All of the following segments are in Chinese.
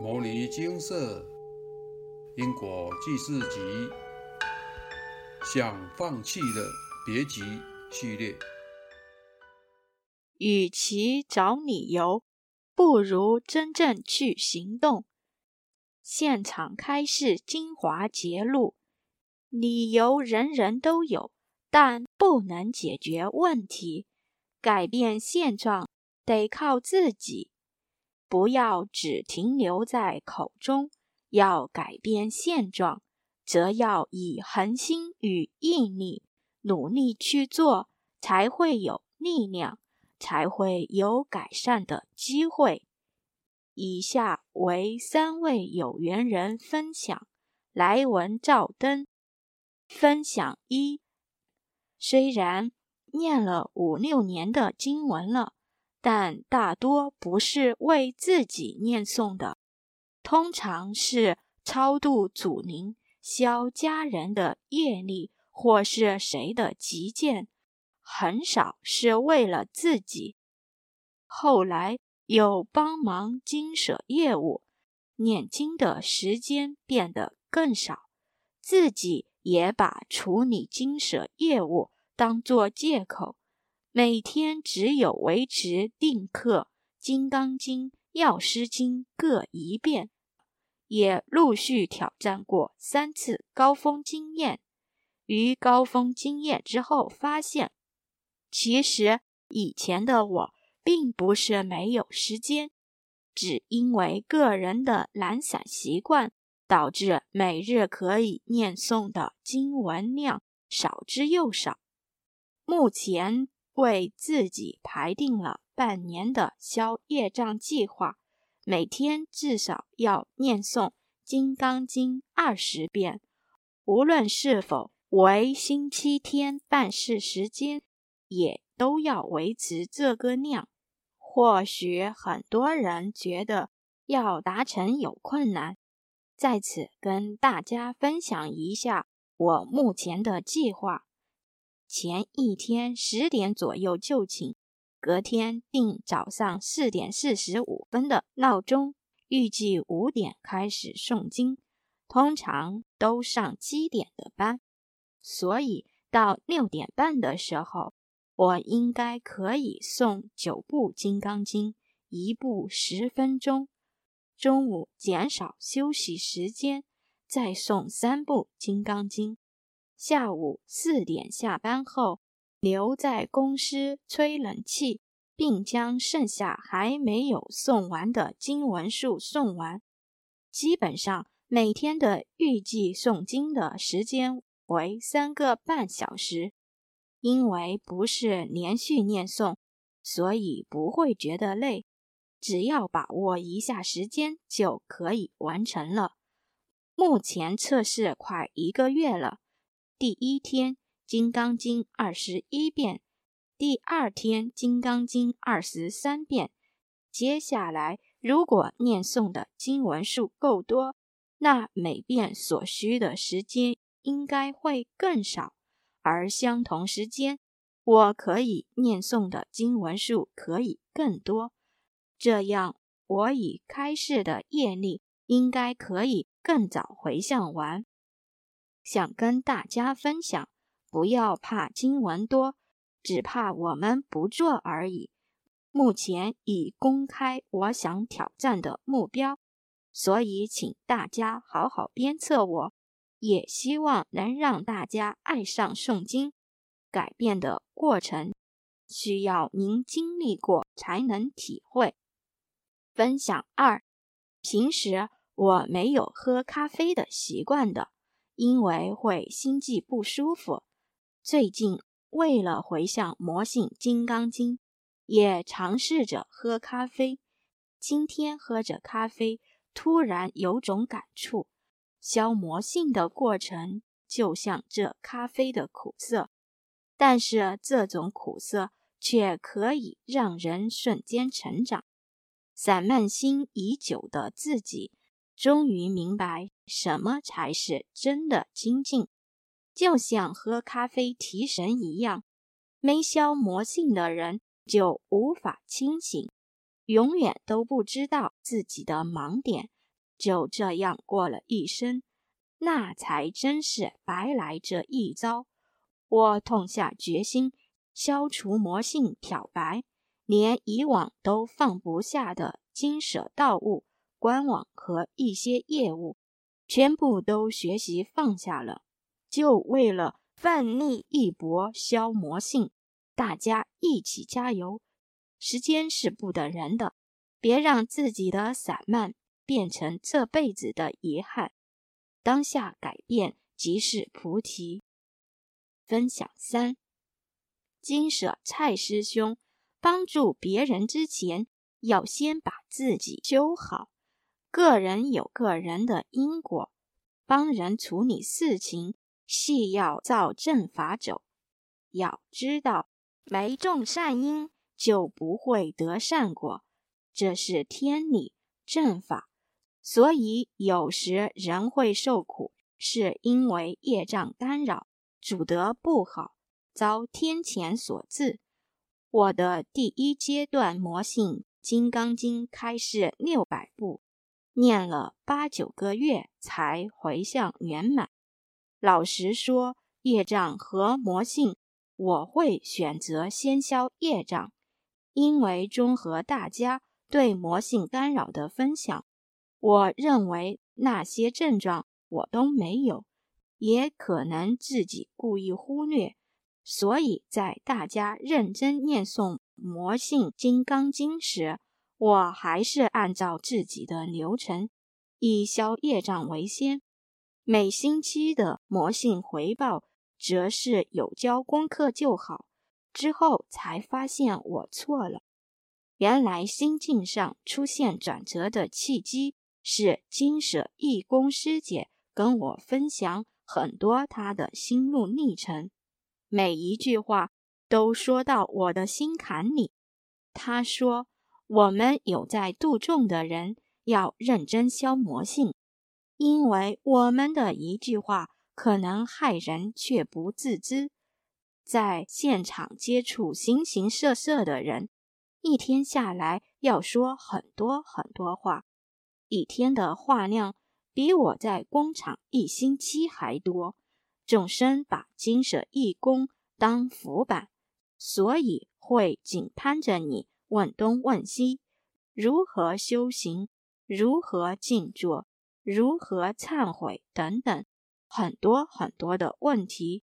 《摩尼金色因果记事集》想放弃的别急系列。与其找理由，不如真正去行动。现场开示精华节录：理由人人都有，但不能解决问题。改变现状，得靠自己。不要只停留在口中，要改变现状，则要以恒心与毅力努力去做，才会有力量，才会有改善的机会。以下为三位有缘人分享来文照灯。分享一：虽然念了五六年的经文了。但大多不是为自己念诵的，通常是超度祖灵、消家人的业力，或是谁的急件，很少是为了自己。后来有帮忙经舍业务，念经的时间变得更少，自己也把处理经舍业务当作借口。每天只有维持定课《金刚经》《药师经》各一遍，也陆续挑战过三次高峰经验。于高峰经验之后，发现其实以前的我并不是没有时间，只因为个人的懒散习惯，导致每日可以念诵的经文量少之又少。目前。为自己排定了半年的消业障计划，每天至少要念诵《金刚经》二十遍。无论是否为星期天办事时间，也都要维持这个量。或许很多人觉得要达成有困难，在此跟大家分享一下我目前的计划。前一天十点左右就寝，隔天定早上四点四十五分的闹钟，预计五点开始诵经。通常都上七点的班，所以到六点半的时候，我应该可以诵九部《金刚经》，一部十分钟。中午减少休息时间，再诵三部《金刚经》。下午四点下班后，留在公司吹冷气，并将剩下还没有送完的经文数送完。基本上每天的预计诵经的时间为三个半小时。因为不是连续念诵，所以不会觉得累，只要把握一下时间就可以完成了。目前测试快一个月了。第一天《金刚经》二十一遍，第二天《金刚经》二十三遍。接下来，如果念诵的经文数够多，那每遍所需的时间应该会更少，而相同时间，我可以念诵的经文数可以更多。这样，我已开示的业力应该可以更早回向完。想跟大家分享，不要怕经文多，只怕我们不做而已。目前已公开我想挑战的目标，所以请大家好好鞭策我，也希望能让大家爱上诵经。改变的过程需要您经历过才能体会。分享二：平时我没有喝咖啡的习惯的。因为会心悸不舒服，最近为了回向魔性金刚经，也尝试着喝咖啡。今天喝着咖啡，突然有种感触：消魔性的过程就像这咖啡的苦涩，但是这种苦涩却可以让人瞬间成长。散漫心已久的自己。终于明白什么才是真的精进，就像喝咖啡提神一样。没消魔性的人就无法清醒，永远都不知道自己的盲点就这样过了一生，那才真是白来这一遭。我痛下决心，消除魔性漂白，连以往都放不下的金舍道物、官网和一些业务，全部都学习放下了，就为了奋力一搏消魔性。大家一起加油！时间是不等人的，别让自己的散漫变成这辈子的遗憾。当下改变即是菩提。分享三：金舍蔡师兄帮助别人之前，要先把自己修好。个人有个人的因果，帮人处理事情，系要照正法走。要知道，没种善因，就不会得善果，这是天理正法。所以有时人会受苦，是因为业障干扰。主德不好，遭天谴所致。我的第一阶段魔性《金刚经》开示六百部，念了八九个月才回向圆满。老实说，业障和魔性，我会选择先消业障，因为综合大家对魔性干扰的分享，我认为那些症状我都没有。也可能自己故意忽略，所以在大家认真念诵《魔性金刚经》时，我还是按照自己的流程，以消业障为先。每星期的魔性回报，则是有交功课就好。之后才发现我错了，原来心境上出现转折的契机，是金舍义工师姐跟我分享。很多他的心路历程，每一句话都说到我的心坎里。他说：“我们有在度众的人要认真消魔性，因为我们的一句话可能害人却不自知。在现场接触形形色色的人，一天下来要说很多很多话，一天的话量。”比我在工厂一星期还多。众生把金舍义工当浮板，所以会紧攀着你问东问西：如何修行？如何静坐？如何忏悔？等等，很多很多的问题。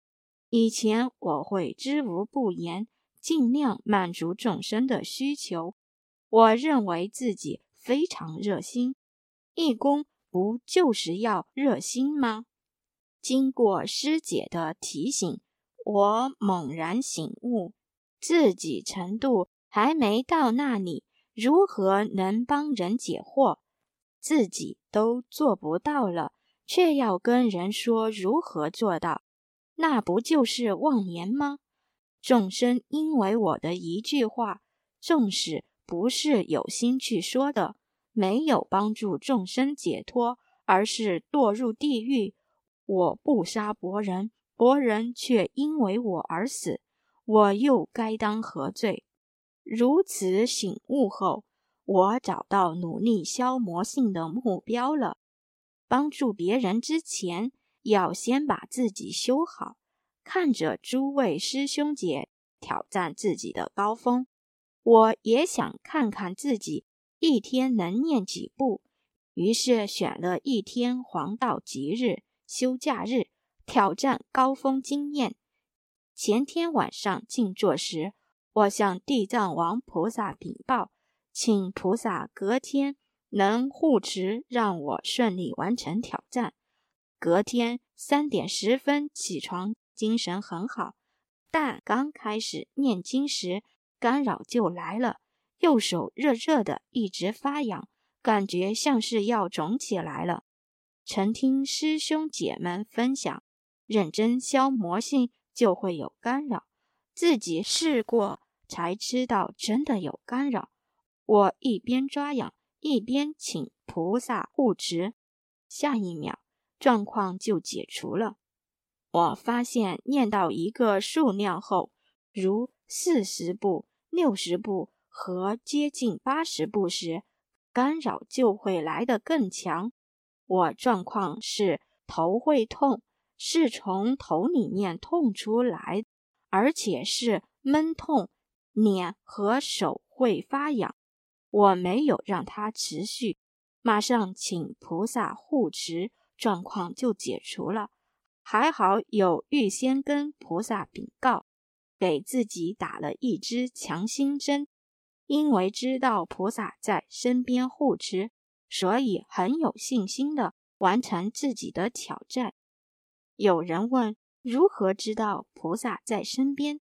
以前我会知无不言，尽量满足众生的需求。我认为自己非常热心，义工。不就是要热心吗？经过师姐的提醒，我猛然醒悟，自己程度还没到那里，如何能帮人解惑？自己都做不到了，却要跟人说如何做到，那不就是妄言吗？众生因为我的一句话，纵使不是有心去说的。没有帮助众生解脱，而是堕入地狱。我不杀伯仁，伯仁却因为我而死，我又该当何罪？如此醒悟后，我找到努力消磨性的目标了。帮助别人之前，要先把自己修好。看着诸位师兄姐挑战自己的高峰，我也想看看自己。一天能念几部？于是选了一天黄道吉日、休假日，挑战高峰经验。前天晚上静坐时，我向地藏王菩萨禀报，请菩萨隔天能护持，让我顺利完成挑战。隔天三点十分起床，精神很好，但刚开始念经时，干扰就来了。右手热热的，一直发痒，感觉像是要肿起来了。曾听师兄姐们分享，认真消魔性就会有干扰，自己试过才知道真的有干扰。我一边抓痒，一边请菩萨护持，下一秒状况就解除了。我发现念到一个数量后，如四十步、六十步。和接近八十步时，干扰就会来得更强。我状况是头会痛，是从头里面痛出来，而且是闷痛，脸和手会发痒。我没有让它持续，马上请菩萨护持，状况就解除了。还好有预先跟菩萨禀告，给自己打了一支强心针。因为知道菩萨在身边护持，所以很有信心的完成自己的挑战。有人问如何知道菩萨在身边？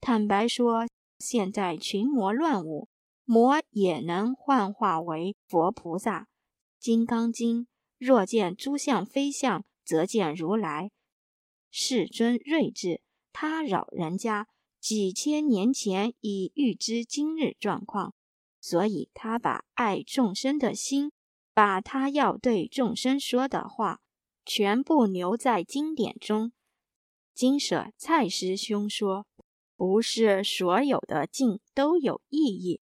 坦白说，现在群魔乱舞。魔也能幻化为佛菩萨，《金刚经》若见诸相非相，则见如来。世尊睿智，他扰人家几千年前已预知今日状况，所以他把爱众生的心，把他要对众生说的话，全部留在经典中。金舍蔡师兄说，不是所有的境都有意义。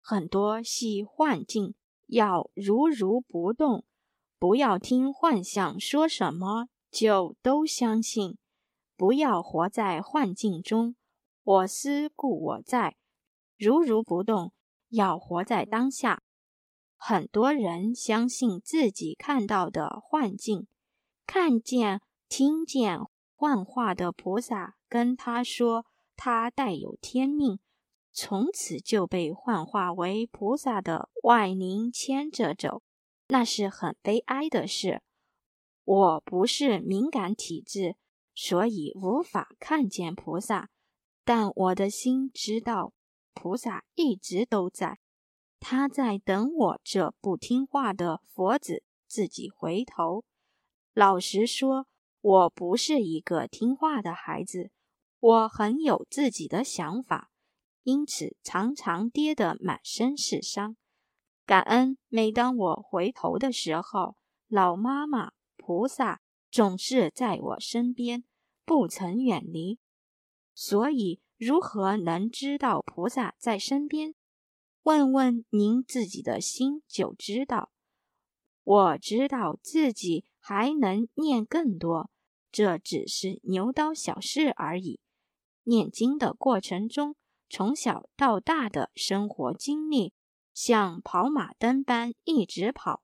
很多系幻境，要如如不动，不要听幻象说什么就都相信，不要活在幻境中。我思故我在，如如不动，要活在当下。很多人相信自己看到的幻境，看见、听见幻化的菩萨跟他说，他带有天命。从此就被幻化为菩萨的外灵牵着走，那是很悲哀的事。我不是敏感体质，所以无法看见菩萨，但我的心知道菩萨一直都在，他在等我这不听话的佛子自己回头。老实说，我不是一个听话的孩子，我很有自己的想法。因此，常常跌得满身是伤。感恩，每当我回头的时候，老妈妈、菩萨总是在我身边，不曾远离。所以，如何能知道菩萨在身边？问问您自己的心就知道。我知道自己还能念更多，这只是牛刀小试而已。念经的过程中。从小到大的生活经历，像跑马灯般一直跑，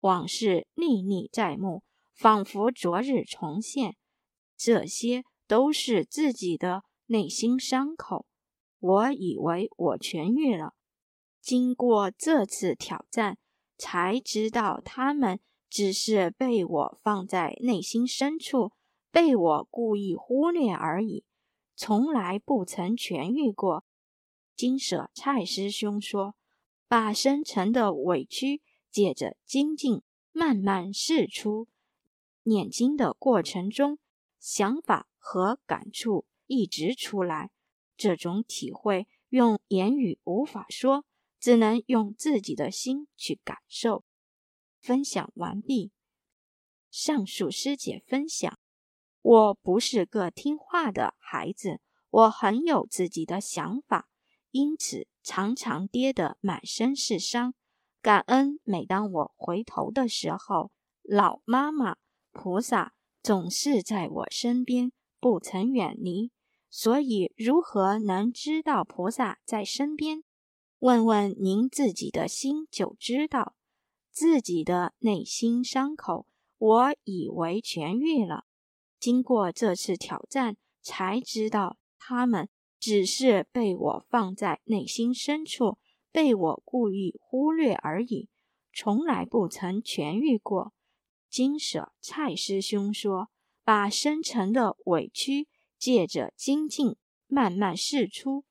往事历历在目，仿佛昨日重现。这些都是自己的内心伤口。我以为我痊愈了，经过这次挑战，才知道他们只是被我放在内心深处，被我故意忽略而已。从来不曾痊愈过。金舍蔡师兄说：“把深沉的委屈借着精进慢慢释出，念经的过程中，想法和感触一直出来。这种体会用言语无法说，只能用自己的心去感受。”分享完毕。上述师姐分享。我不是个听话的孩子，我很有自己的想法，因此常常跌得满身是伤。感恩每当我回头的时候，老妈妈、菩萨总是在我身边，不曾远离。所以，如何能知道菩萨在身边？问问您自己的心就知道。自己的内心伤口，我以为痊愈了。经过这次挑战，才知道他们只是被我放在内心深处，被我故意忽略而已，从来不曾痊愈过。金舍蔡师兄说：“把深沉的委屈借着精进慢慢释出，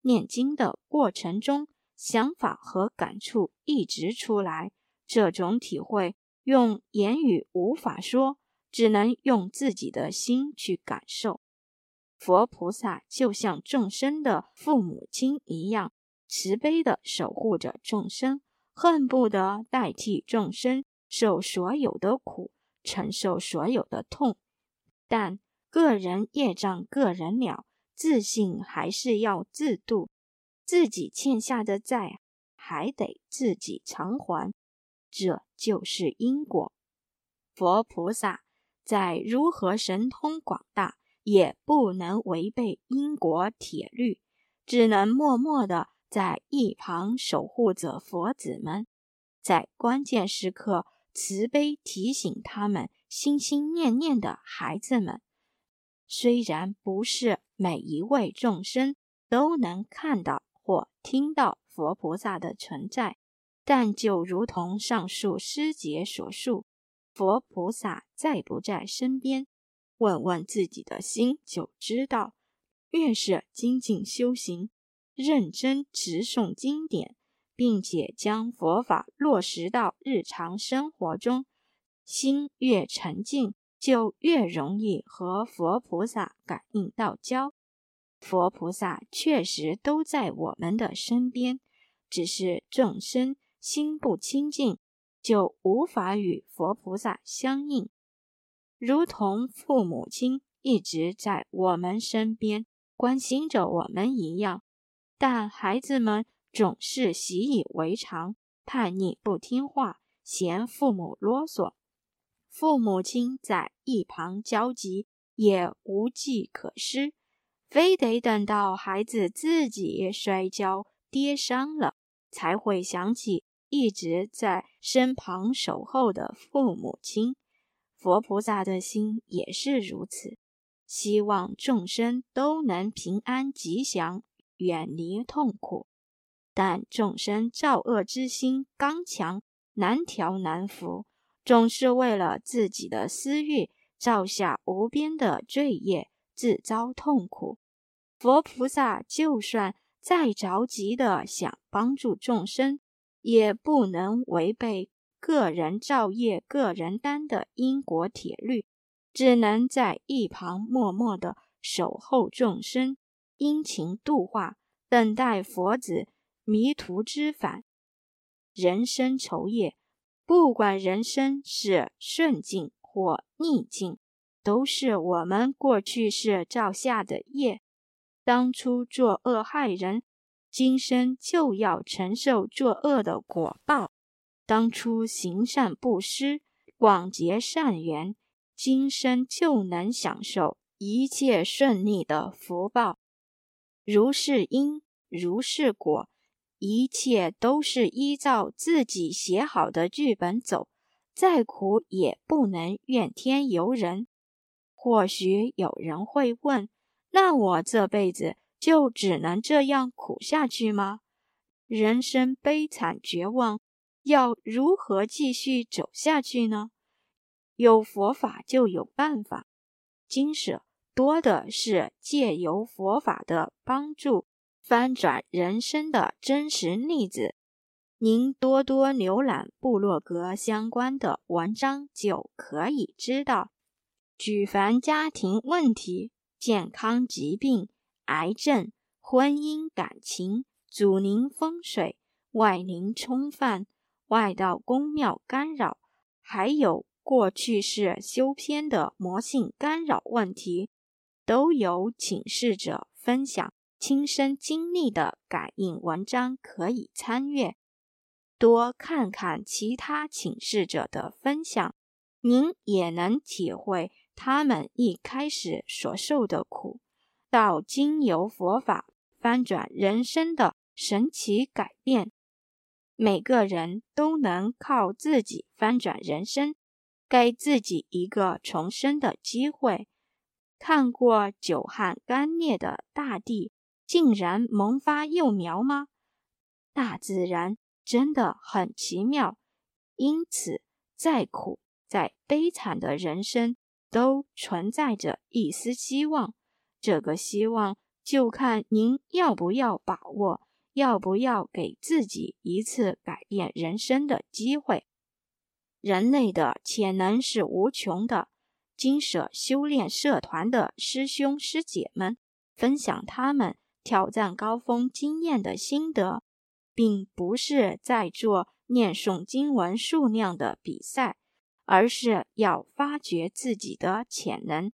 念经的过程中，想法和感触一直出来，这种体会用言语无法说。”只能用自己的心去感受。佛菩萨就像众生的父母亲一样，慈悲的守护着众生，恨不得代替众生受所有的苦，承受所有的痛。但个人业障个人了，自信还是要自度，自己欠下的债还得自己偿还，这就是因果。佛菩萨再如何神通广大，也不能违背因果铁律，只能默默的在一旁守护着佛子们，在关键时刻慈悲提醒他们心心念念的孩子们。虽然不是每一位众生都能看到或听到佛菩萨的存在，但就如同上述师姐所述，佛菩萨在不在身边，问问自己的心就知道。越是精进修行、认真持诵经典，并且将佛法落实到日常生活中，心越沉静。就越容易和佛菩萨感应到交。佛菩萨确实都在我们的身边，只是众生心不清净，就无法与佛菩萨相应。如同父母亲一直在我们身边关心着我们一样，但孩子们总是习以为常，叛逆不听话，嫌父母啰嗦。父母亲在一旁焦急，也无计可施，非得等到孩子自己摔跤跌伤了，才会想起一直在身旁守候的父母亲。佛菩萨的心也是如此，希望众生都能平安吉祥，远离痛苦。但众生造恶之心刚强，难调难服。总是为了自己的私欲，造下无边的罪业，自遭痛苦。佛菩萨就算再着急的想帮助众生，也不能违背个人造业、个人担的因果铁律，只能在一旁默默的守候众生，殷勤度化，等待佛子迷途知返。人生愁业。不管人生是顺境或逆境，都是我们过去世造下的业。当初作恶害人，今生就要承受作恶的果报；当初行善布施，广结善缘，今生就能享受一切顺利的福报。如是因，如是果。一切都是依照自己写好的剧本走，再苦也不能怨天尤人。或许有人会问：那我这辈子就只能这样苦下去吗？人生悲惨绝望，要如何继续走下去呢？有佛法就有办法，经舍多的是借由佛法的帮助。翻转人生的真实例子，您多多浏览部落格相关的文章就可以知道。举凡家庭问题、健康疾病、癌症、婚姻感情、祖灵风水、外灵冲犯、外道宫庙干扰，还有过去式修偏的魔性干扰问题，都有请示者分享。亲身经历的感应文章可以参阅，多看看其他请示者的分享，您也能体会他们一开始所受的苦，到经由佛法翻转人生的神奇改变。每个人都能靠自己翻转人生，给自己一个重生的机会。看过久旱干裂的大地。竟然萌发幼苗吗？大自然真的很奇妙，因此再苦再悲惨的人生都存在着一丝希望。这个希望就看您要不要把握，要不要给自己一次改变人生的机会。人类的潜能是无穷的。金舍修炼社团的师兄师姐们分享他们。挑战高峰经验的心得，并不是在做念诵经文数量的比赛，而是要发掘自己的潜能。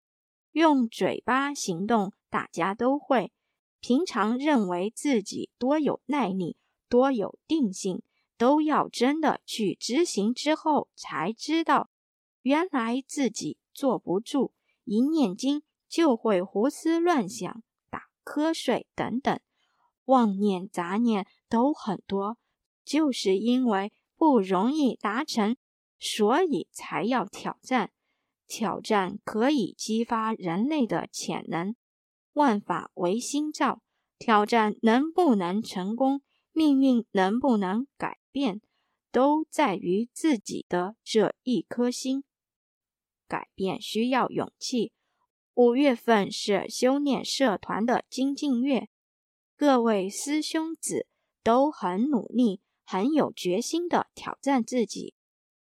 用嘴巴行动，大家都会。平常认为自己多有耐力、多有定性，都要真的去执行之后，才知道原来自己坐不住，一念经就会胡思乱想、打瞌睡等等，妄念杂念都很多，就是因为不容易达成，所以才要挑战。挑战可以激发人类的潜能，万法唯心造。挑战能不能成功，命运能不能改变，都在于自己的这一颗心。改变需要勇气。五月份是修炼社团的精进月，各位师兄子都很努力，很有决心的挑战自己。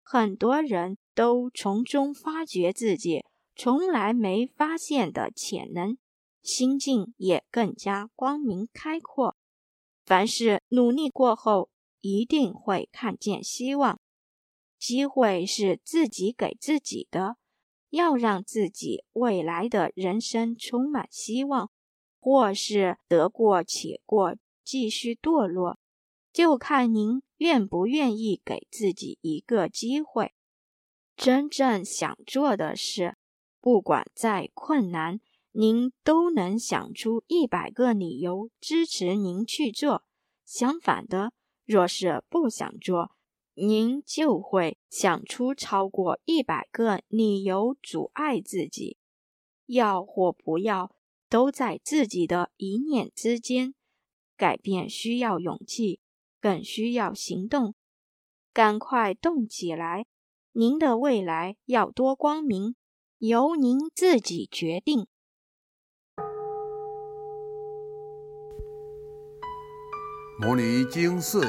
很多人都从中发掘自己从来没发现的潜能，心境也更加光明开阔。凡事努力过后，一定会看见希望。机会是自己给自己的，要让自己未来的人生充满希望，或是得过且过，继续堕落。就看您愿不愿意给自己一个机会。真正想做的事，不管再困难，您都能想出一百个理由支持您去做。相反的，若是不想做，您就会想出超过一百个理由阻碍自己。要或不要，都在自己的一念之间。改变需要勇气。更需要行动，赶快动起来！您的未来要多光明，由您自己决定。摩尼经寺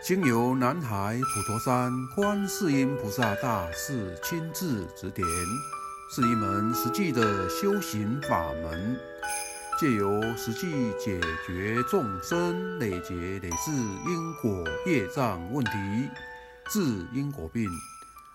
经由南海普陀山观世音菩萨大士亲自指点，是一门实际的修行法门。借由实际解决众生累劫累世因果业障问题，治因果病，